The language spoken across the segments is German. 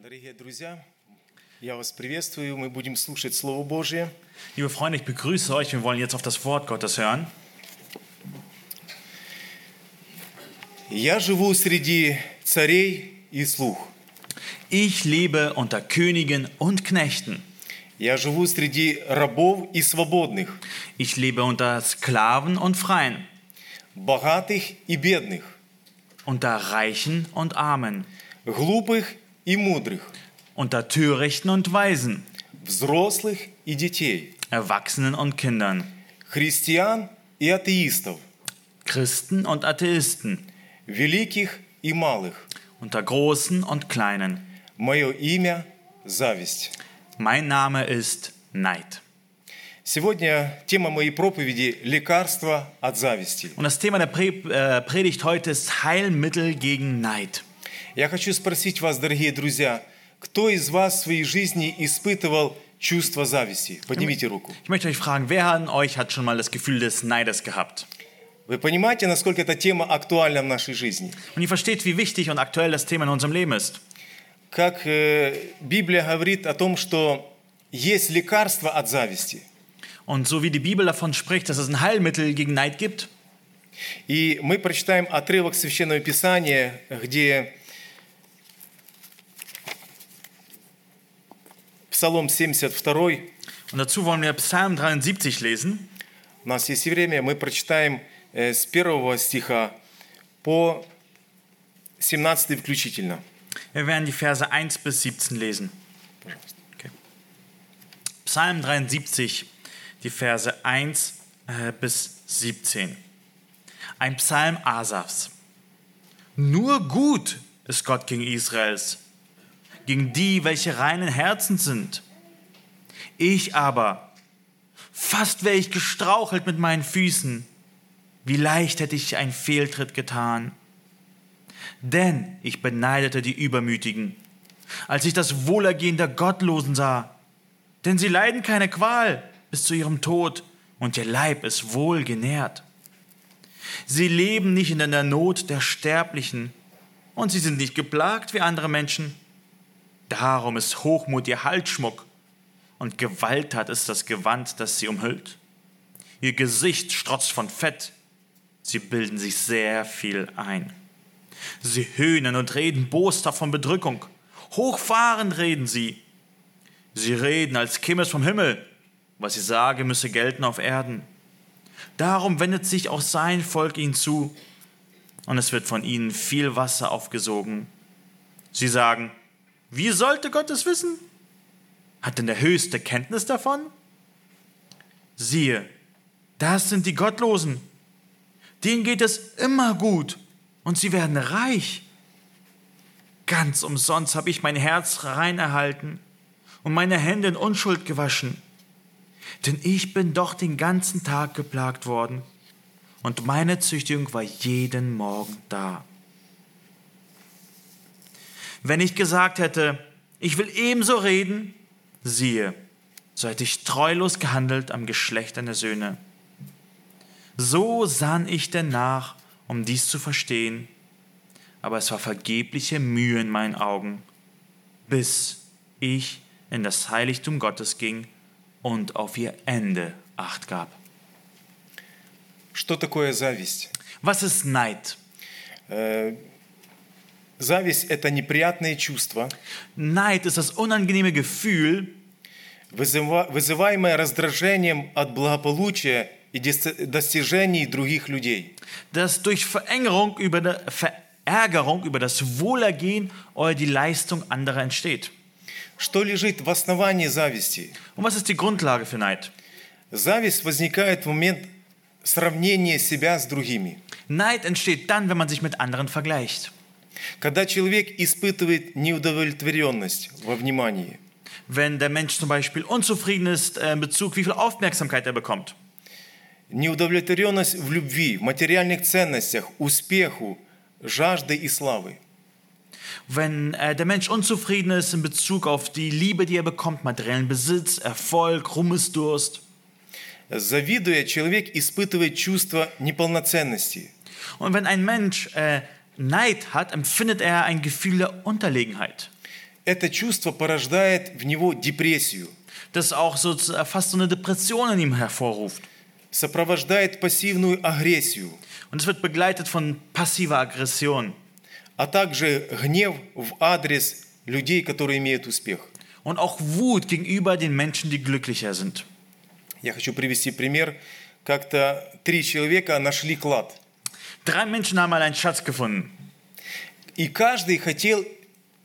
Дорогие друзья, я вас приветствую. Мы будем слушать Слово Божье. Liebe Freunde, ich begrüße euch. Wir wollen jetzt auf das Wort Gottes hören. Я живу среди царей и слух. Ich lebe unter Königen und Knechten. Я живу среди рабов и свободных, Ich lebe unter Sklaven und Freien, богатых и бедных, unter Reichen und Armen, глупых и мудрых, unter Törichten und Weisen, взрослых и детей, Erwachsenen und Kindern, христиан и атеистов, Christen und Atheisten, великих и малых. unter Großen und Kleinen. Мое имя – зависть. Mein Name ist Neid. Сегодня тема моей проповеди – лекарство от зависти. Und das Thema der Pre äh, Predigt heute ist Heilmittel gegen Neid. Я хочу спросить вас, дорогие друзья, кто из вас в своей жизни испытывал чувство зависти? Поднимите руку. Ich möchte euch fragen, wer von euch hat schon mal das Gefühl des Neides gehabt? Вы понимаете, насколько эта тема актуальна в нашей жизни? Und ihr versteht, wie wichtig und aktuell das Thema in unserem Leben ist. Как э, Библия говорит о том, что есть лекарство от зависти. Und so wie die Bibel davon spricht, dass es ein Heilmittel gegen Neid gibt, И мы прочитаем отрывок Священного Писания, где Псалом 72, und dazu wollen wir Psalm 73 lesen. у нас есть и время, мы прочитаем э, с первого стиха по 17 включительно. Wir werden die Verse 1 bis 17 lesen. Okay. Psalm 73, die Verse 1 äh, bis 17. Ein Psalm Asafs. Nur gut ist Gott gegen Israels, gegen die, welche reinen Herzen sind. Ich aber, fast wäre ich gestrauchelt mit meinen Füßen, wie leicht hätte ich einen Fehltritt getan. Denn ich beneidete die Übermütigen, als ich das Wohlergehen der Gottlosen sah. Denn sie leiden keine Qual bis zu ihrem Tod, und ihr Leib ist wohl genährt. Sie leben nicht in der Not der Sterblichen, und sie sind nicht geplagt wie andere Menschen. Darum ist Hochmut ihr Halsschmuck, und Gewalttat ist das Gewand, das sie umhüllt. Ihr Gesicht strotzt von Fett, sie bilden sich sehr viel ein. Sie höhnen und reden boshaft von Bedrückung. Hochfahrend reden sie. Sie reden, als käme es vom Himmel. Was sie sagen, müsse gelten auf Erden. Darum wendet sich auch sein Volk ihnen zu, und es wird von ihnen viel Wasser aufgesogen. Sie sagen, wie sollte Gott es wissen? Hat denn der Höchste Kenntnis davon? Siehe, das sind die Gottlosen. Denen geht es immer gut und sie werden reich. Ganz umsonst habe ich mein Herz rein erhalten und meine Hände in Unschuld gewaschen. Denn ich bin doch den ganzen Tag geplagt worden und meine Züchtigung war jeden Morgen da. Wenn ich gesagt hätte, ich will ebenso reden, siehe, so hätte ich treulos gehandelt am Geschlecht deiner Söhne. So sann ich denn nach, um dies zu verstehen, aber es war vergebliche Mühe in meinen Augen, bis ich in das Heiligtum Gottes ging und auf ihr Ende acht gab. Что такое зависть? Was ist Neid? Э, Зависть – это неприятное чувство, Neid ist das unangenehme Gefühl, вызыва- вызываемое раздражением от благополучия и достижений других людей. das durch Verengerung über der Verärgerung über das Wohlergehen oder die Leistung anderer entsteht. Что лежит в основании зависти? Und was ist die Grundlage für Neid? Зависть возникает в момент сравнения себя с другими. Neid entsteht dann, wenn man sich mit anderen vergleicht. Когда человек испытывает неудовлетворенность во внимании, Wenn der Mensch zum Beispiel unzufrieden ist äh, in Bezug, wie viel Aufmerksamkeit er bekommt. неудовлетворенность в любви, в материальных ценностях, успеху, жажды и славы. Wenn äh, der Mensch unzufrieden ist in Bezug auf die Liebe, die er bekommt, materiellen Besitz, Erfolg, Ruhmesdurst. Завидуя, человек испытывает чувство неполноценности. Und wenn ein Mensch äh, Neid hat, empfindet er ein Gefühl der Unterlegenheit. это чувство порождает в него депрессию, das auch so äh, fast so eine Depression in ihm hervorruft. сопровождает пассивную агрессию, Und es wird begleitet von passiver Aggression а также гнев в адрес людей, которые имеют успех. und auch Wut gegenüber den Menschen, die glücklicher sind. Я хочу привести пример. Как-то три человека нашли клад. Drei Menschen haben mal einen Schatz gefunden И каждый хотел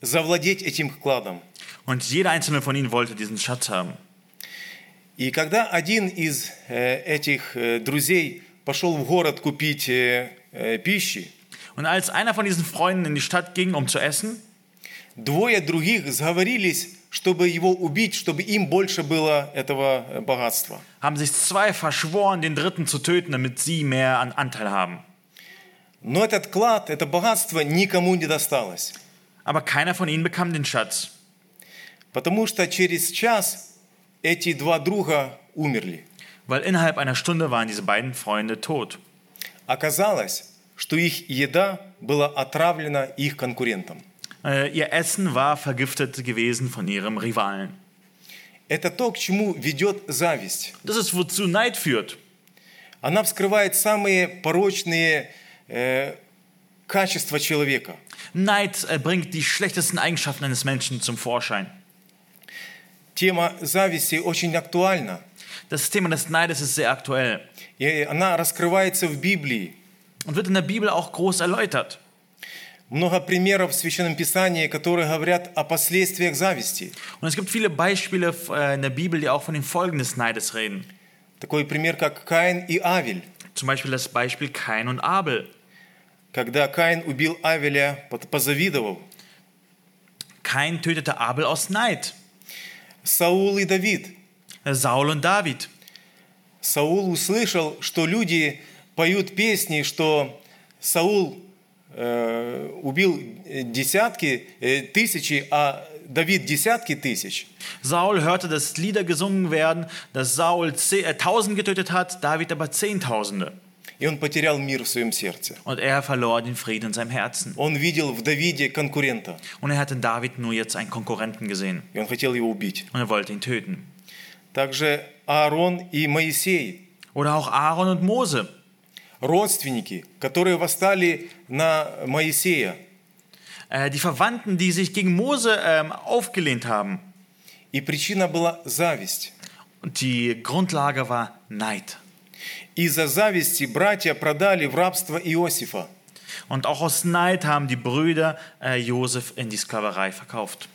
завладеть этим кладом. und jeder einzelne von ihnen wollte diesen Schatz haben. И когда один из э, этих э, друзей пошел в город купить э, э, пищи, Und als einer von diesen Freunden in die Stadt ging, um zu essen, двое других сговорились, чтобы его убить, чтобы им больше было этого э, богатства. haben sich zwei verschworen, den dritten zu töten, damit sie mehr an Anteil haben. Но этот клад, это богатство никому не досталось. Aber keiner von ihnen bekam den Schatz, Потому что через час эти два друга умерли. weil innerhalb einer Stunde waren diese beiden Freunde tot. Оказалось, что их еда была отравлена их конкурентом. Äh, ihr Essen war vergiftet gewesen von ihrem Rivalen. Это то, к чему ведет зависть. Das ist, wozu Neid führt. Она вскрывает самые порочные э, качества человека. Neid äh, bringt die schlechtesten Eigenschaften eines Menschen zum Vorschein. Тема зависти очень актуальна. Das Thema des Neides ist sehr aktuell И она раскрывается в Библии. und wird in der Bibel auch groß erläutert. Много примеров в Священном Писании, которые говорят о последствиях зависти. Und es gibt viele Beispiele äh, in der Bibel, die auch von den Folgen des Neides reden. Такой пример, как Каин и Авель. Zum Beispiel das Beispiel Kain und Abel. Когда Каин убил Авеля, позавидовал. Kain tötete Abel aus Neid. Саул и Давид. Saul und David. Саул услышал, что люди поют песни, что Саул убил э, десятки э, тысячи, а Давид десятки тысяч. Saul hörte, dass Lieder gesungen werden, dass Saul ze- äh, tausend getötet hat, David aber Zehntausende. И он потерял мир в своем сердце. Und er verlor den Frieden in seinem Herzen. Он видел в Давиде конкурента, Und er hat in David nur jetzt einen Konkurrenten gesehen. и он хотел его убить. Und er wollte ihn töten. Также Аарон и Моисей, Oder auch Aaron und Mose. родственники, которые восстали на Моисея. Äh, die Verwandten, die sich gegen Mose ähm, aufgelehnt haben. И причина была зависть. Und die Grundlage war Neid. Из-за зависти братья продали в рабство Иосифа. Und auch aus Neid haben die Brüder äh, Josef in die Sklaverei verkauft.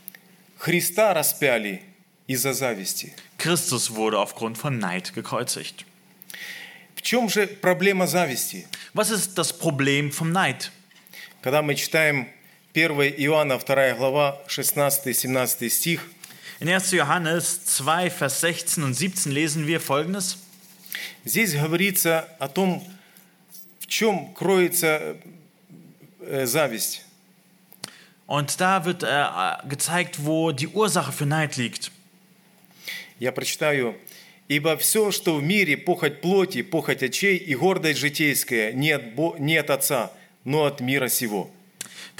Христа распяли из-за зависти. Christus wurde aufgrund von Neid gekreuzigt. В чем же проблема зависти? Was ist das Problem vom Neid? Когда мы читаем 1 Иоанна 2 глава 16-17 стих, In 1. Johannes 2, Vers 16 und 17 lesen wir folgendes. здесь говорится о том, в чем кроется э, зависть. Und da wird äh, gezeigt, wo die Ursache für Neid liegt. Я прочитаю. «Ибо все, что в мире, похоть плоти, похоть очей и гордость житейская, не от, Бо- не от Отца, но от мира сего».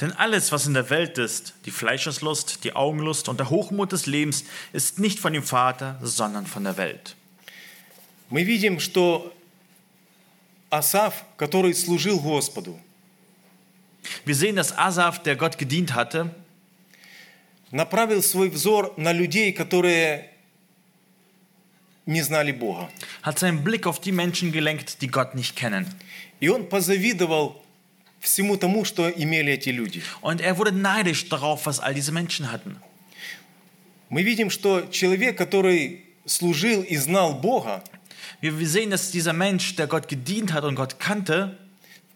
Denn alles, was in der Welt ist, die Fleischeslust, die Augenlust und der Hochmut des Lebens, ist nicht von dem Vater, sondern von der Welt. Мы видим, что Асав, который служил Господу, Wir sehen, dass Asaf, der Gott gedient hatte, направил свой взор на людей, которые не знали Бога. hat seinen Blick auf die Menschen gelenkt, die Gott nicht kennen. И он позавидовал всему тому, что имели эти люди. Und er wurde neidisch darauf, was all diese Menschen hatten. Мы видим, что человек, который служил и знал Бога, Wir, sehen, dass dieser Mensch, der Gott gedient hat und Gott kannte,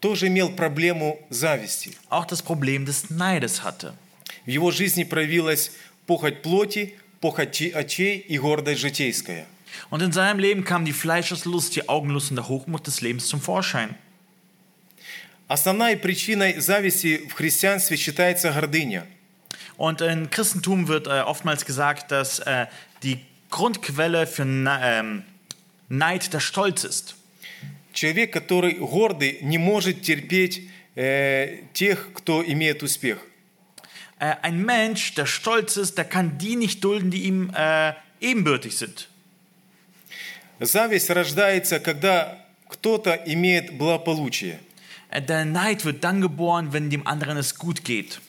тоже имел проблему зависти. auch das Problem des Neides hatte. В его жизни проявилась похоть плоти, похоть очей и гордость житейская. Und in seinem Leben kam die Fleischeslust, die Augenlust und der Hochmut des Lebens zum Vorschein. Основной причиной зависти в христианстве считается гордыня. Und im Christentum wird äh, oftmals gesagt, dass äh, die Grundquelle für Ne- ähm, Neid der Stolz ist. Человек, который гордый, не может терпеть э, тех, кто имеет успех. Äh, ein Mensch, der stolz ist, der kann die nicht dulden, die ihm äh, ebenbürtig sind. Зависть рождается, когда кто-то имеет благополучие. Äh, Der Neid wird dann geboren, wenn dem anderen es gut geht.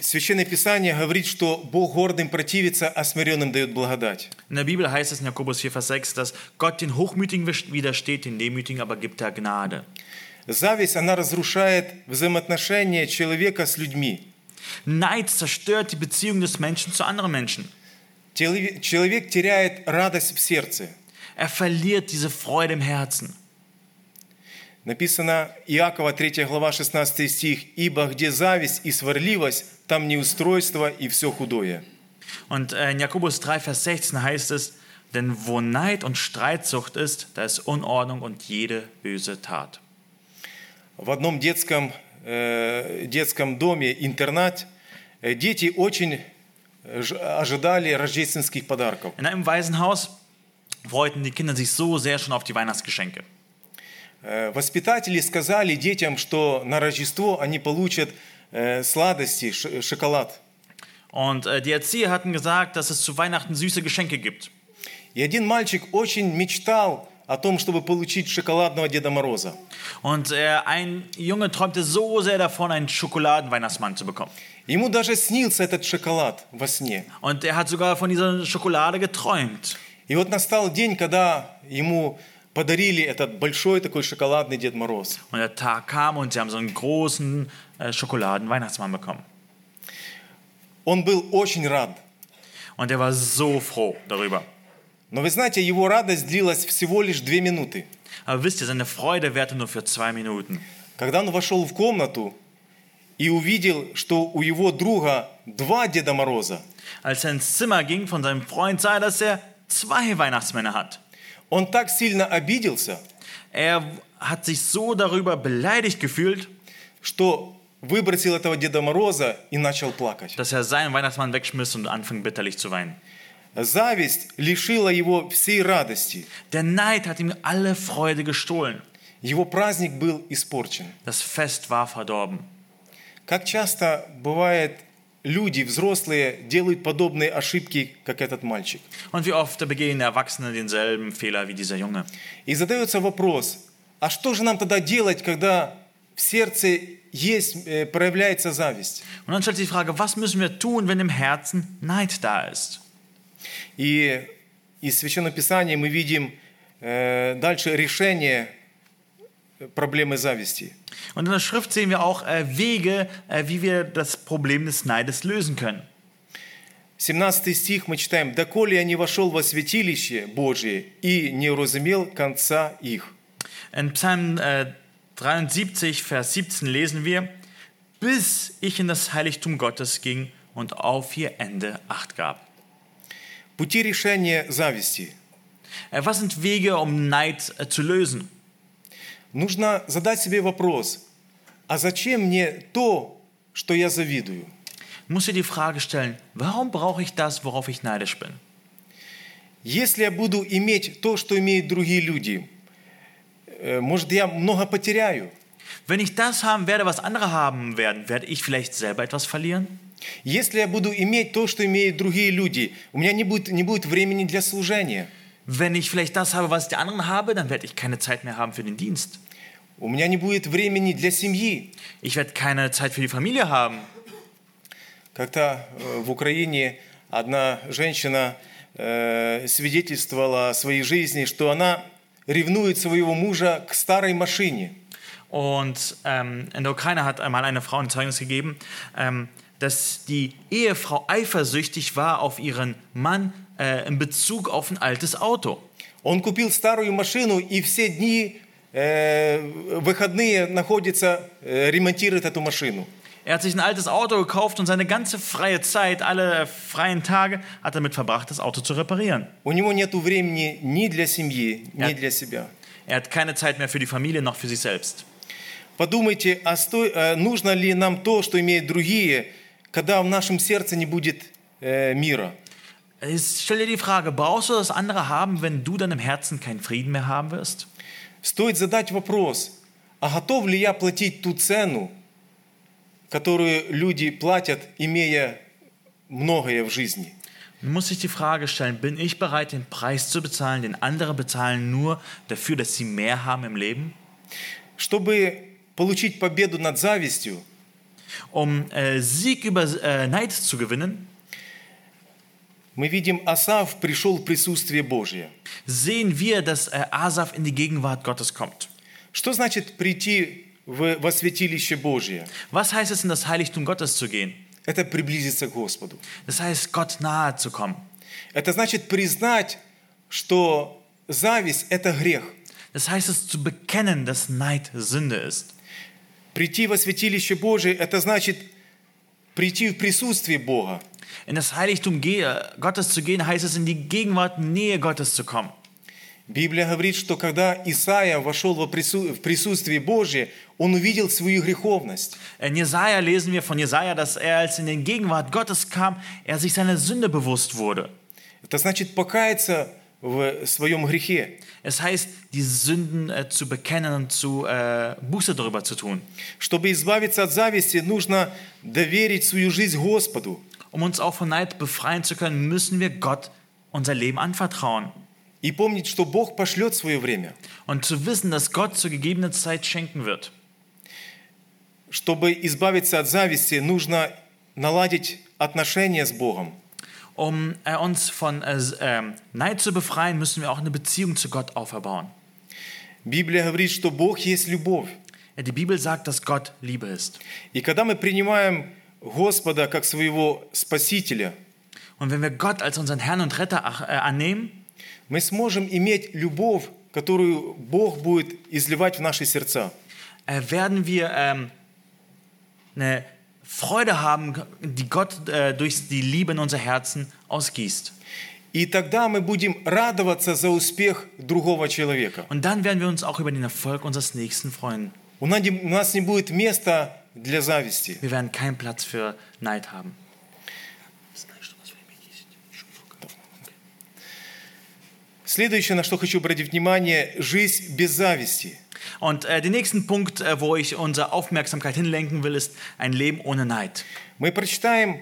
Священное Писание говорит, что Бог гордым противится, а смиренным дает благодать. In der Bibel heißt es in Jakobus 4, Vers 6, dass Gott den Hochmütigen widersteht, den Demütigen aber gibt er Gnade. Зависть, она разрушает взаимоотношения человека с людьми. Neid zerstört die Beziehung des Menschen zu anderen Menschen. Человек теряет радость в сердце. Er verliert diese Freude im Herzen. Написано Иакова 3 глава 16 стих «Ибо где зависть и сварливость, там неустройство и все худое». Und äh, in Jakobus 3, Vers 16 heißt es, denn wo Neid und Streitsucht ist, da ist Unordnung und jede böse Tat. В одном детском, э, детском доме, интернат, э, дети очень ожидали рождественских подарков. In einem Waisenhaus freuten die Kinder sich so sehr schon auf die Weihnachtsgeschenke. Э, Воспитатели сказали детям, что на Рождество они получат э, сладости, шоколад. Und äh, die Erzieher hatten gesagt, dass es zu Weihnachten süße Geschenke gibt. И один мальчик очень мечтал о том, чтобы получить шоколадного Деда Мороза. Und äh, ein Junge träumte so sehr davon, einen Schokoladenweihnachtsmann zu bekommen. Ему даже снился этот шоколад во сне. Und er hat sogar von dieser Schokolade geträumt. И вот настал день, когда ему подарили этот большой такой шоколадный Дед Мороз. Und der Tag kam und sie haben so einen großen äh, Schokoladenweihnachtsmann bekommen. Он был очень рад. Und er war so froh darüber. Но вы знаете, его радость длилась всего лишь две минуты. Aber wisst ihr, seine Freude währte nur für zwei Minuten. Когда он вошел в комнату и увидел, что у его друга два Деда Мороза, Als er ins Zimmer ging von seinem Freund, sah er, dass er zwei Weihnachtsmänner hat. он так сильно обиделся, Er hat sich so darüber beleidigt gefühlt, что выбросил этого Деда Мороза и начал плакать. dass er seinen Weihnachtsmann wegschmiss und anfing bitterlich zu weinen. Зависть лишила его всей радости. Der Neid hat ihm alle Freude gestohlen. Его праздник был испорчен. Das Fest war verdorben. Как часто бывает, люди, взрослые, делают подобные ошибки, как этот мальчик. Und wie oft begehen Erwachsene denselben Fehler wie dieser Junge. И задается вопрос, а что же нам тогда делать, когда в сердце есть, э, проявляется зависть? Und dann stellt sich die Frage, was müssen wir tun, wenn im Herzen Neid da ist? И из Священного Писания мы видим э, дальше решение проблемы зависти. Und in der Schrift sehen wir auch äh, Wege, äh, wie wir das Problem des Neides lösen können. 17 стих мы читаем, «Доколе я не вошел во святилище Божие и не уразумел конца их». In Psalm äh, 73, Vers 17 lesen wir, bis ich in das Heiligtum Gottes ging und auf ihr Ende Acht gab. Пути решения зависти. Äh, was sind Wege, um Neid äh, zu lösen? Нужно задать себе вопрос, а зачем мне то, что я завидую? Du musst dir die Frage stellen, warum brauche ich das, worauf ich neidisch bin? Если я буду иметь то, что имеют другие люди, э, может, я много потеряю. Wenn ich das haben werde, was andere haben werden, werde ich vielleicht selber etwas verlieren? Если я буду иметь то, что имеют другие люди, у меня не будет, не будет времени для служения. Wenn ich vielleicht das habe, was die anderen haben, dann werde ich keine Zeit mehr haben für den Dienst. У меня не будет времени для семьи. Ich werde keine Zeit für die Familie haben. Как-то э, в Украине одна женщина э, свидетельствовала о своей жизни, что она ревнует своего мужа к старой машине. Und ähm, in der Ukraine hat einmal eine Frau ein Zeugnis gegeben, ähm, dass die Ehefrau eifersüchtig war auf ihren Mann äh, in Bezug auf ein altes Auto. Он купил старую машину и все дни, э, выходные находится, э, ремонтирует эту машину. Er hat sich ein altes Auto gekauft und seine ganze freie Zeit, alle freien Tage, hat damit verbracht, das Auto zu reparieren. У него нет времени ни для семьи, ни Ja. для себя. Er hat keine Zeit mehr für die Familie noch für sich selbst. Подумайте, а сто- э, нужно ли нам то, что имеют другие, когда в нашем сердце не будет э, мира? Jetzt stell dir die Frage, brauchst du das andere haben, wenn du dann im Herzen keinen Frieden mehr haben wirst? Стоит задать вопрос, а готов ли я платить ту цену, которую люди платят, имея многое в жизни. Man muss sich die Frage stellen, bin ich bereit, den Preis zu bezahlen, den andere bezahlen nur dafür, dass sie mehr haben im Leben? Чтобы получить победу над завистью, Um äh, Sieg über äh, Neid zu gewinnen, мы видим, Асав пришел в присутствие Божье. sehen wir, dass äh, Asaf in die Gegenwart Gottes kommt. Что значит прийти в, во святилище Божье? Was heißt es, in das Heiligtum Gottes zu gehen? Это приблизиться к Господу. Das heißt, Gott nahe zu kommen. Это значит признать, что зависть – это грех. Das heißt es zu bekennen, dass Neid Sünde ist. Прийти во святилище Божие – это значит прийти в присутствие Бога. In das Heiligtum gehe- Gottes zu gehen, heißt es, in die Gegenwart, Nähe Gottes zu kommen. Библия говорит, что когда Исаия вошел во прису- в присутствие Божие, он увидел свою греховность. In Jesaja lesen wir von Jesaja, dass er, als in die Gegenwart Gottes kam, er sich seiner Sünde bewusst wurde. Это значит покаяться в своем грехе. Es heißt, die Sünden äh, zu bekennen und zu äh, Buße darüber zu tun. Чтобы избавиться от зависти, нужно доверить свою жизнь Господу. Um uns auch von Neid befreien zu können, müssen wir Gott unser Leben anvertrauen. И помнить, что Бог пошлет свое время. Und zu wissen, dass Gott zur gegebenen Zeit schenken wird. Чтобы избавиться от зависти, нужно наладить отношения с Богом. Um äh, uns von äh, s- ähm, Neid zu befreien, müssen wir auch eine Beziehung zu Gott auferbauen. Библия говорит, что Бог есть любовь. Ja, die Bibel sagt, dass Gott Liebe ist. И когда мы принимаем Господа как своего Спасителя, Und wenn wir Gott als unseren Herrn und Retter äh, annehmen, мы сможем иметь любовь, которую Бог будет изливать в наши сердца. äh, werden wir ähm, eine Freude haben, die Gott äh, durch die Liebe in unser Herzen ausgießt. И тогда мы будем радоваться за успех другого человека. Und dann werden wir uns auch über den Erfolg unseres Nächsten freuen. У нас не- будет места для зависти. Wir werden keinen Platz für Neid haben. Следующее, на что хочу обратить внимание, жизнь без зависти. Und äh, den nächsten Punkt, äh, wo ich unsere Aufmerksamkeit hinlenken will, ist ein Leben ohne Neid. Мы прочитаем,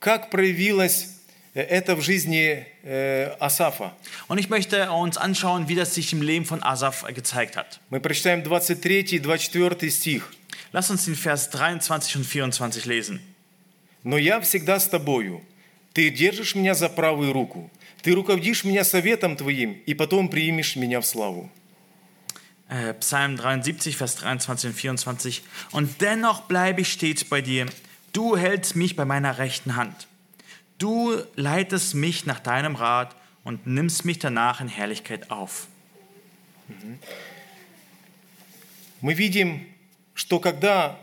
как проявилось э, это в жизни э, Асафа. Und ich möchte uns anschauen, wie das sich im Leben von Asaf äh, gezeigt hat. Мы прочитаем 23 и 24 стих. Lass uns den Vers 23 und 24 lesen. «Но я всегда с тобою. Ты держишь меня за правую руку. Ты руководишь меня советом твоим, и потом примешь меня в славу». Äh, Psalm 73, Vers 23 und 24. Und dennoch bleibe ich stets bei dir. Du hältst mich bei meiner rechten Hand. Du leitest mich nach deinem Rat und nimmst mich danach in Herrlichkeit auf. Мы видим, что когда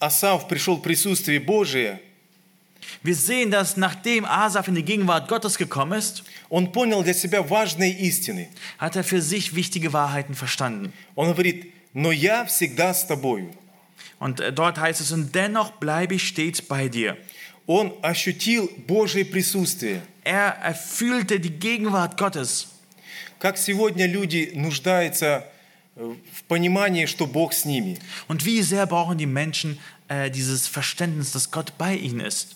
Асав пришел в присутствие Божие, Wir sehen, dass nachdem Asaf in die Gegenwart Gottes gekommen ist, он понял для себя важные истины. hat er für sich wichtige Wahrheiten verstanden. Он говорит, «Но я всегда с тобою». Und äh, dort heißt es, und dennoch bleibe ich stets bei dir. Он ощутил Божье присутствие. Er, er fühlte die Gegenwart Gottes. Как сегодня люди нуждаются э, в понимании, что Бог с ними. Und wie sehr brauchen die Menschen äh, dieses Verständnis, dass Gott bei ihnen ist.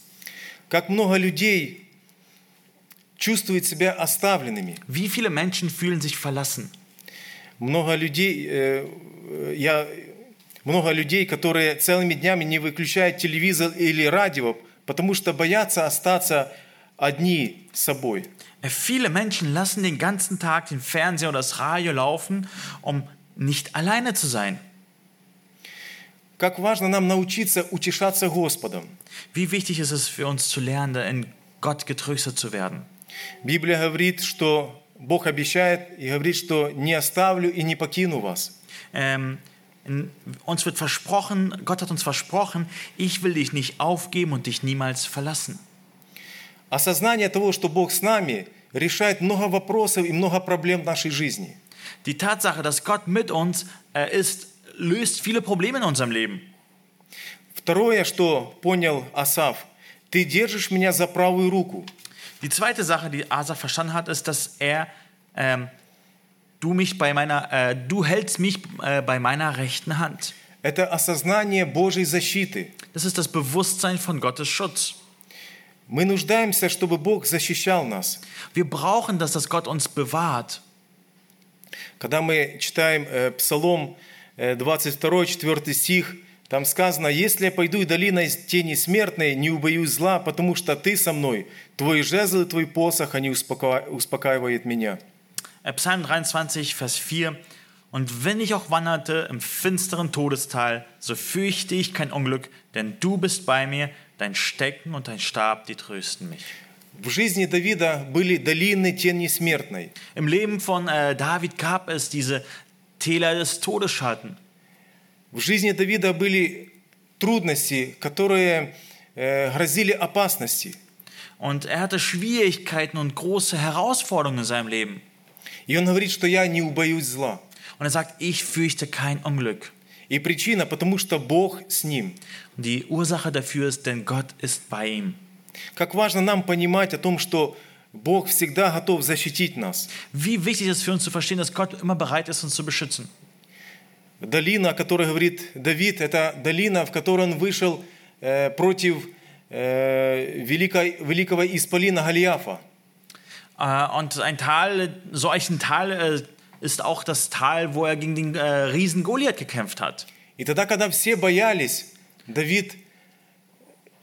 Как много людей чувствуют себя оставленными. Wie viele Menschen fühlen sich verlassen? Много людей, э, я, много людей, которые целыми днями не выключают телевизор или радио, потому что боятся остаться одни с собой. Äh, Viele Menschen lassen den ganzen Tag den Fernseher oder das Radio laufen, um nicht alleine zu sein. Как важно нам научиться утешаться Господом. Wie wichtig ist es für uns zu lernen, in Gott getröstet zu werden. Библия говорит, что Бог обещает и говорит, что не оставлю и не покину вас. Ähm, in, uns wird versprochen, Gott hat uns versprochen, ich will dich nicht aufgeben und dich niemals verlassen. Осознание того, что Бог с нами, решает много вопросов и много проблем в нашей жизни. Die Tatsache, dass Gott mit uns äh, ist, löst viele Probleme in unserem Leben. Второе, что понял Асав, ты держишь меня за правую руку. Die zweite Sache, die Asa verstanden hat, ist, dass er ähm, du mich bei meiner, äh, du hältst mich äh, bei meiner rechten Hand. это осознание Божьей защиты. Das ist das Bewusstsein von Gottes Schutz. Мы нуждаемся, чтобы Бог защищал нас. Wir brauchen das, dass Gott uns bewahrt. Когда мы читаем э, Псалом э, 22, 4 стих, там сказано, «Если я пойду и долиной тени смертной, не убоюсь зла, потому что ты со мной, твой жезл и твой посох, они успока- успокаивают меня». Äh, Psalm 23, Vers 4. Und wenn ich auch wanderte im finsteren Todestal, so fürchte ich kein Unglück, denn du bist bei mir, dein Stecken und dein Stab, die trösten mich. В жизни Давида были долины тени смертной. Im Leben von äh, David gab es diese Täler des Todesschatten. В жизни Давида были трудности, которые э, грозили опасности. Und er hatte Schwierigkeiten und große Herausforderungen in seinem Leben. И он говорит, что я не убоюсь зла. Und er sagt, ich fürchte kein Unglück. И причина, потому что Бог с ним. Die Ursache dafür ist, denn Gott ist bei ihm. Как важно нам понимать о том, что Бог всегда готов защитить нас. Wie wichtig ist für uns zu verstehen, dass Gott immer bereit ist, uns zu beschützen. Долина, о которой говорит Давид, это долина, в которой он вышел э, против э, великой- великого исполина Голиафа. Äh, Und ein Tal, solch ein Tal äh, ist auch das Tal, wo er gegen den äh, Riesen Goliath gekämpft hat. И тогда, когда все боялись, Давид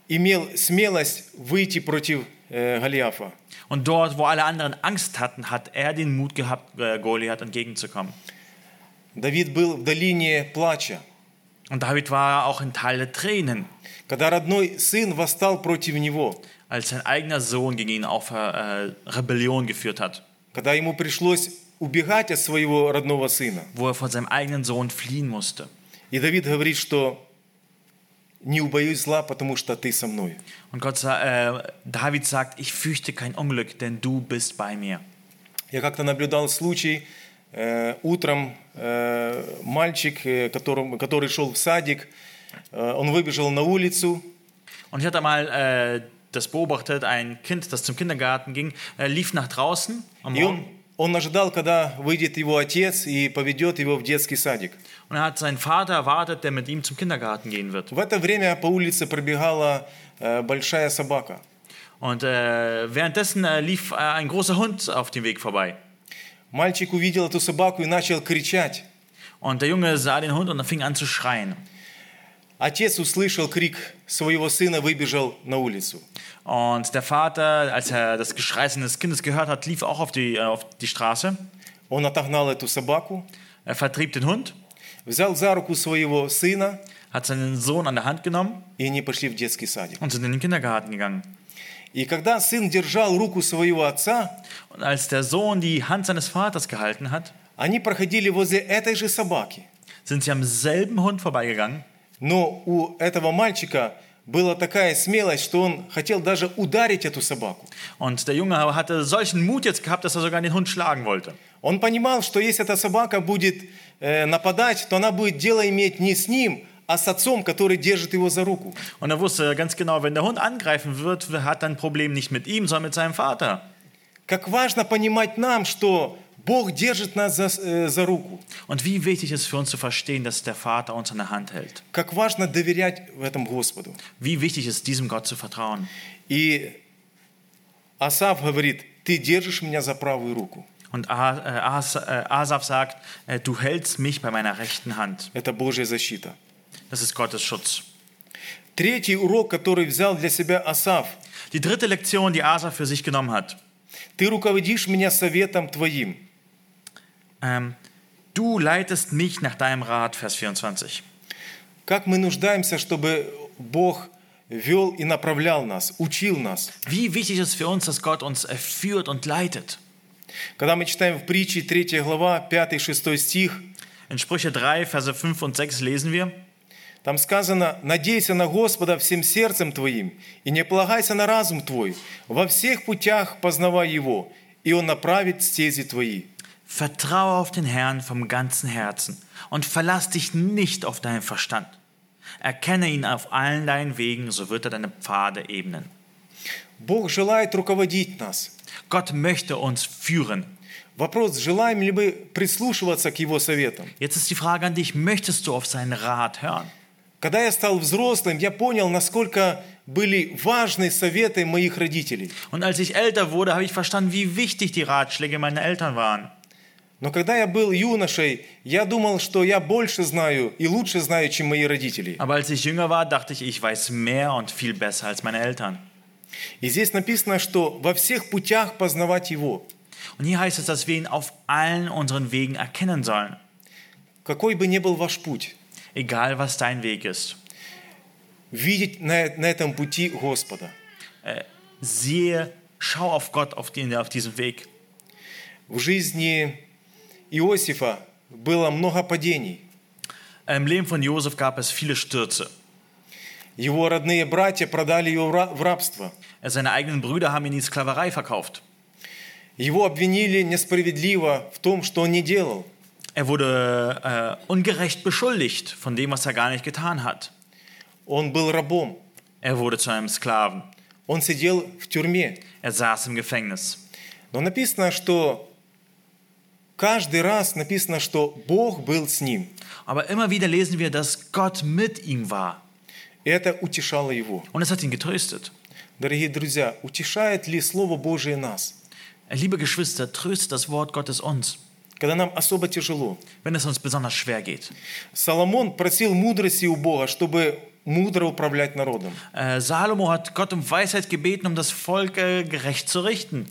имел смелость выйти против э, Голиафа. Und dort, wo alle anderen Angst hatten, hat er den Mut gehabt, äh, Goliath entgegenzukommen. Давид был в долине плача. Und David war auch in Tal der Tränen, Когда родной сын восстал против него, als sein eigener Sohn gegen ihn auf äh, Rebellion geführt hat, когда ему пришлось убегать от своего родного сына. wo er vor seinem eigenen Sohn fliehen musste. И Давид говорит, что не убоюсь зла, потому что ты со мной. Und Gott, sa- äh, David sagt, ich fürchte kein Unglück, denn du bist bei mir. Я как-то наблюдал случай, э, утром э, мальчик, э, которым- который шел в садик, э, он выбежал на улицу, Und ich hatte mal äh, das beobachtet, ein Kind, das zum Kindergarten ging, äh, lief nach draußen am и он, Morgen он ожидал, когда выйдет его отец и поведет его в детский садик. und er hat seinen Vater erwartet, der mit ihm zum Kindergarten gehen wird. В это время по улице пробегала э, большая собака. Und äh, währenddessen äh, lief äh, ein großer Hund auf dem Weg vorbei. Мальчик увидел эту собаку и начал кричать. Und der Junge sah den Hund und er fing an zu schreien. Отец услышал крик своего сына, выбежал на улицу. Und der Vater, als er das Geschrei seines Kindes gehört hat, lief auch auf die, äh, auf die Straße. Он отогнал эту собаку, Er vertrieb den Hund, взял за руку своего сына, hat seinen Sohn an der Hand genommen и они пошли в детский садик. und sind in den Kindergarten gegangen. И когда сын держал руку своего отца, Und als der Sohn die Hand seines Vaters gehalten hat, они проходили возле этой же собаки. sind sie am selben Hund vorbeigegangen. Но у этого мальчика была такая смелость, что он хотел даже ударить эту собаку. Und der Junge hatte solchen Mut jetzt gehabt, dass er sogar den Hund schlagen wollte. Он понимал, что если эта собака будет э, нападать, то она будет дело иметь не с ним, а с отцом, который держит его за руку. Und er wusste ganz genau, wenn der Hund angreifen wird, hat er ein Problem nicht mit ihm, sondern mit seinem Vater. Как важно понимать нам, что Бог держит нас за, э, за руку. Und wie wichtig ist für uns zu verstehen, dass der Vater uns an der Hand hält. Как важно доверять в этом Господу. Wie wichtig ist, diesem Gott zu vertrauen. И Асав говорит, ты держишь меня за правую руку. Und A- äh, As- äh, Asaf sagt, äh, du hältst mich bei meiner rechten Hand. Это Божья защита. Das ist Gottes Schutz. Третий урок, который взял для себя Асав. Die dritte Lektion, die Asaf für sich genommen hat. Ты руководишь меня советом твоим. Ähm, du leitest mich nach deinem Rat, Vers 24. Как мы нуждаемся, чтобы Бог вел и направлял нас, учил нас. Wie wichtig ist für uns, dass Gott uns äh, führt und leitet. Когда мы читаем в притче 3 глава, 5-6 стих, In Sprüche 3, Verse 5 und 6 lesen wir, там сказано, «Надейся на Господа всем сердцем твоим, и не полагайся на разум твой, во всех путях познавай Его, и Он направит стези твои». Vertraue auf den Herrn vom ganzen Herzen und verlass dich nicht auf deinen Verstand. Erkenne ihn auf allen deinen Wegen, so wird er deine Pfade ebnen. Бог желает руководить нас. Gott möchte uns führen. Вопрос, желаем ли мы прислушиваться к его советам? Jetzt ist die Frage an dich, möchtest du auf seinen Rat hören? Когда я стал взрослым, я понял, насколько были важны советы моих родителей. Und als ich älter wurde, habe ich verstanden, wie wichtig die Ratschläge meiner Eltern waren. Но когда я был юношей, я думал, что я больше знаю и лучше знаю, чем мои родители. Aber als ich jünger war, dachte ich, ich weiß mehr und viel besser als meine Eltern. И здесь написано, что во всех путях познавать Его. Und hier heißt es, dass wir ihn auf allen unseren Wegen erkennen sollen. Какой бы ни был ваш путь, Egal, was dein Weg ist. видеть на, на этом пути Господа. Siehe, schau auf Gott auf, den, auf diesem Weg. В жизни Иосифа было много падений. Im Leben von Josef gab es viele Stürze. Его родные братья продали его в ра- в рабство. Seine eigenen Brüder haben ihn in die Sklaverei verkauft. Его обвинили несправедливо в том, что он не делал. Er wurde äh, ungerecht beschuldigt von dem, was er gar nicht getan hat. Он был рабом. Er wurde zu einem Sklaven. Он сидел в тюрьме. Er saß im Gefängnis. Но написано, что каждый раз написано, что Бог был с ним. Aber immer wieder lesen wir, dass Gott mit ihm war. Это утешало его. Und es hat ihn getröstet. Дорогие друзья, утешает ли Слово Божие нас, Liebe Geschwister, tröstet das Wort Gottes uns, когда нам особо тяжело? wenn es uns besonders schwer geht. Соломон просил мудрости у Бога, чтобы мудро управлять народом. Äh, Salomo hat Gott um Weisheit gebeten, um das Volk äh, gerecht zu richten.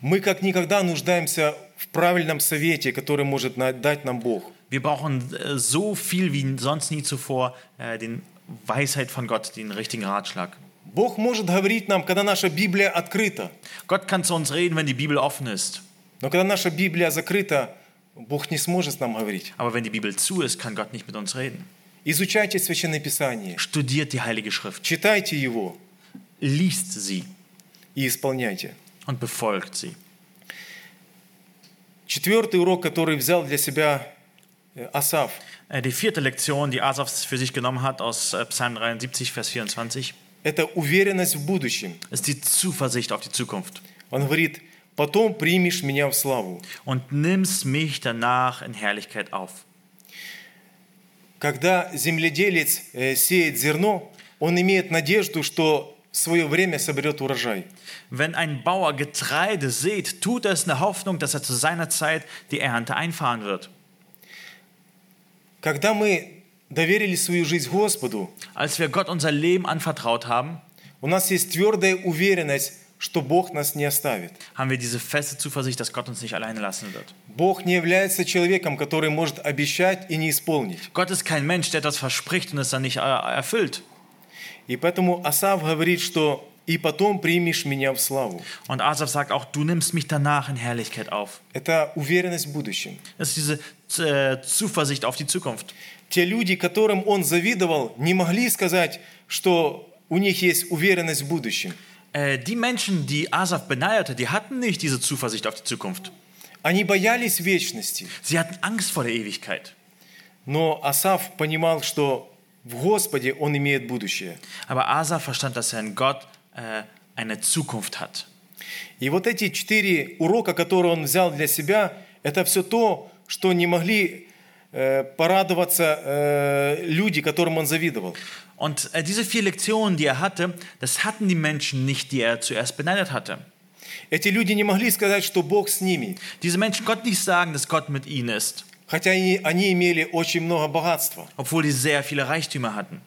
Мы как никогда нуждаемся в правильном совете, который может на- дать нам Бог. Wir brauchen äh, so viel wie sonst nie zuvor äh, den Weisheit von Gott, den richtigen Ratschlag. Бог может говорить нам, когда наша Библия открыта. Gott kann zu uns reden, wenn die Bibel offen ist. Но когда наша Библия закрыта, Бог не сможет нам говорить. Aber wenn die Bibel zu ist, kann Gott nicht mit uns reden. Изучайте Священное Писание, Studiert die Heilige Schrift, читайте его liest sie и исполняйте. und befolgt sie. Четвертый урок, который взял для себя э, Асав, Äh, Die vierte Lektion, die Asaf für sich genommen hat aus äh, Psalm 73, Vers 24, это уверенность в будущем. ist die Zuversicht auf die Zukunft. Он говорит, потом примешь меня в славу. Und nimmst mich danach in Herrlichkeit auf. Когда земледелец э, сеет зерно, он имеет надежду, что в свое время соберет урожай. Wenn ein Bauer Getreide sät, tut er es in der Hoffnung, dass er zu seiner Zeit die Ernte einfahren wird. Когда мы доверили свою жизнь Господу, Als wir Gott unser Leben anvertraut haben, у нас есть твердая уверенность, что Бог нас не оставит. haben wir diese feste Zuversicht, dass Gott uns nicht alleine lassen wird. Бог не является человеком, который может обещать и не исполнить. Gott ist kein Mensch, der etwas verspricht und es dann nicht äh, erfüllt. И поэтому Асав говорит, что «и потом примешь меня в славу». Und Asaf sagt auch, du nimmst mich danach in Herrlichkeit auf. Это уверенность в будущем. Das ist diese äh, Zuversicht auf die Zukunft. Те люди, которым он завидовал, не могли сказать, что у них есть уверенность в будущем. Äh, die Menschen, die Asaf beneidete, die hatten nicht diese Zuversicht auf die Zukunft. Они боялись вечности. Sie hatten Angst vor der Ewigkeit. Но Асав понимал, что в Господе он имеет будущее. Aber Asaf verstand, dass er in Gott äh, eine Zukunft hat. И вот эти четыре урока, которые он взял для себя, это все то, что не могли э, порадоваться э, люди, которым он завидовал. Und äh, diese vier Lektionen, die er hatte, das hatten die Menschen nicht, die er zuerst beneidet hatte. Эти люди не могли сказать, что Бог с ними, Diese Menschen konnten nicht sagen, dass Gott mit ihnen ist, хотя они, они имели очень много богатства. obwohl die sehr viele Reichtümer hatten.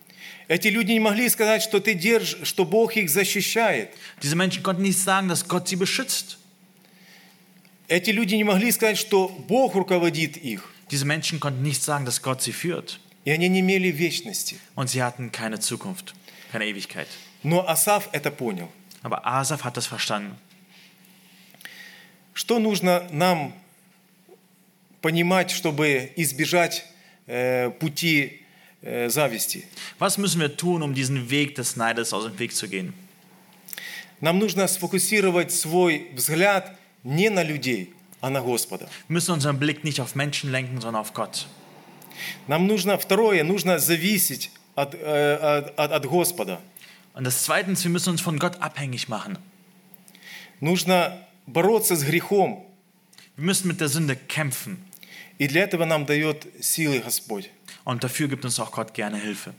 Эти люди не могли сказать, что, ты держ, что Бог их защищает. Diese Menschen konnten nicht sagen, dass Gott sie beschützt. Эти люди не могли сказать, что Бог руководит их. Diese Menschen konnten nicht sagen, dass Gott sie führt. И они не имели вечности. Und sie hatten keine Zukunft, keine Ewigkeit. Но Асав это понял. Aber Asaf hat das verstanden. Что нужно нам понимать, чтобы избежать э, пути э, зависти? Was müssen wir tun, um diesen Weg des Neides aus dem Weg zu gehen? Нам нужно сфокусировать свой взгляд не на людей, а на Господа. Wir müssen unseren Blick nicht auf Menschen lenken, sondern auf Gott. Нам нужно, второе, нужно зависеть от, э, от, от- от Господа. Und das Zweitens, wir müssen uns von Gott abhängig machen. Нужно бороться с грехом Wir müssen mit der Sünde kämpfen. И для этого нам дает силы Господь. Und dafür gibt uns auch Gott gerne Hilfe.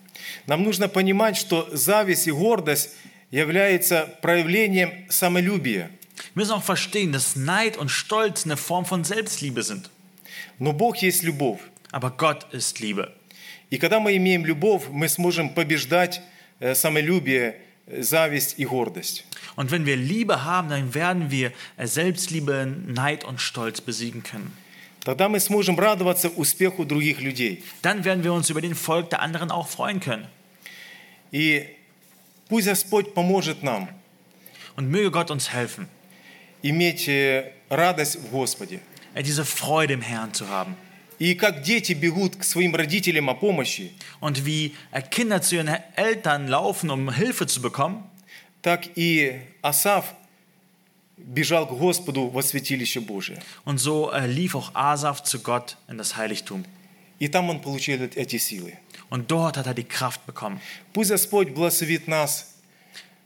Нам нужно понимать, что зависть и гордость являются проявлением самолюбия. Wir müssen auch verstehen, dass Neid und Stolz eine Form von Selbstliebe sind. Но Бог есть любовь. Aber Gott ist Liebe. И когда мы имеем любовь, мы сможем побеждать э, самолюбие, э, зависть и гордость. Und wenn wir Liebe haben, dann werden wir äh, Selbstliebe, Neid und Stolz besiegen können. Тогда мы сможем радоваться успеху других людей. Dann werden wir uns über den Erfolg der anderen auch freuen können. И пусть Господь поможет нам Und möge Gott uns helfen, иметь э, радость в Господе. äh, diese Freude im Herrn zu haben. И как дети бегут к своим родителям о помощи, Und wie äh, Kinder zu ihren Eltern laufen, um Hilfe zu bekommen, так и Асав бежал к Господу во святилище Божие. und so äh, lief auch Asaf zu Gott in das Heiligtum. И там он получил эти силы. Und dort hat er die Kraft bekommen. Пусть Господь благословит нас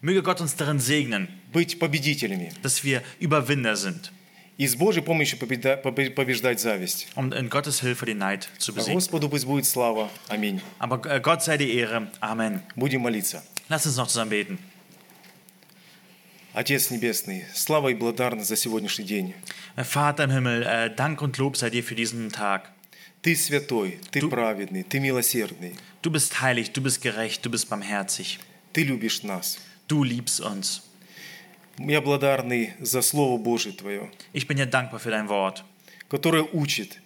Möge Gott uns darin segnen, быть победителями dass wir Überwinder sind, и с Божьей помощью победа- побе- побеждать зависть. um in Gottes Hilfe den Neid zu А besiegen. Господу пусть будет слава. Аминь. Aber äh, Gott sei die Ehre. Amen. Будем молиться. Lass uns noch zusammen beten. Отец Небесный, слава и благодарность за сегодняшний день. Äh, Vater im Himmel, äh, Dank und Lob sei dir für diesen Tag. Ты святой, ты праведный, ты милосердный. Du bist heilig, du bist gerecht, du bist barmherzig. Ты любишь нас. Du liebst uns. Я благодарный за Слово Божие Твое, Ich bin dir dankbar für dein Wort, которое учит,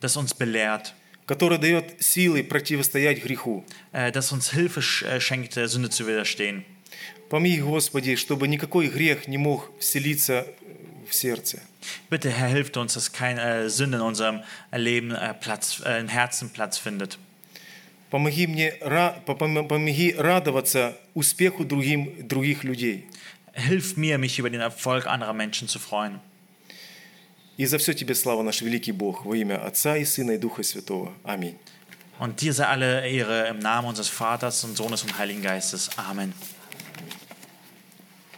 das uns belehrt, которое дает силы противостоять греху. äh, das uns Hilfe sch- äh, schenkt, der Sünde zu widerstehen. Помоги, Господи, чтобы никакой грех не мог вселиться в сердце. Bitte, Herr, hilft uns, dass keine äh, Sünde in unserem Leben äh, Platz, äh, im Herzen Platz findet. Помоги мне ра- пом- помоги радоваться успеху другим, других людей. Hilf mir, mich über den Erfolg anderer Menschen zu freuen. И за все Тебе слава, наш великий Бог, во имя Отца и Сына и Духа Святого. Аминь. Und dir sei alle Ehre im Namen unseres Vaters und Sohnes und Heiligen Geistes. Amen.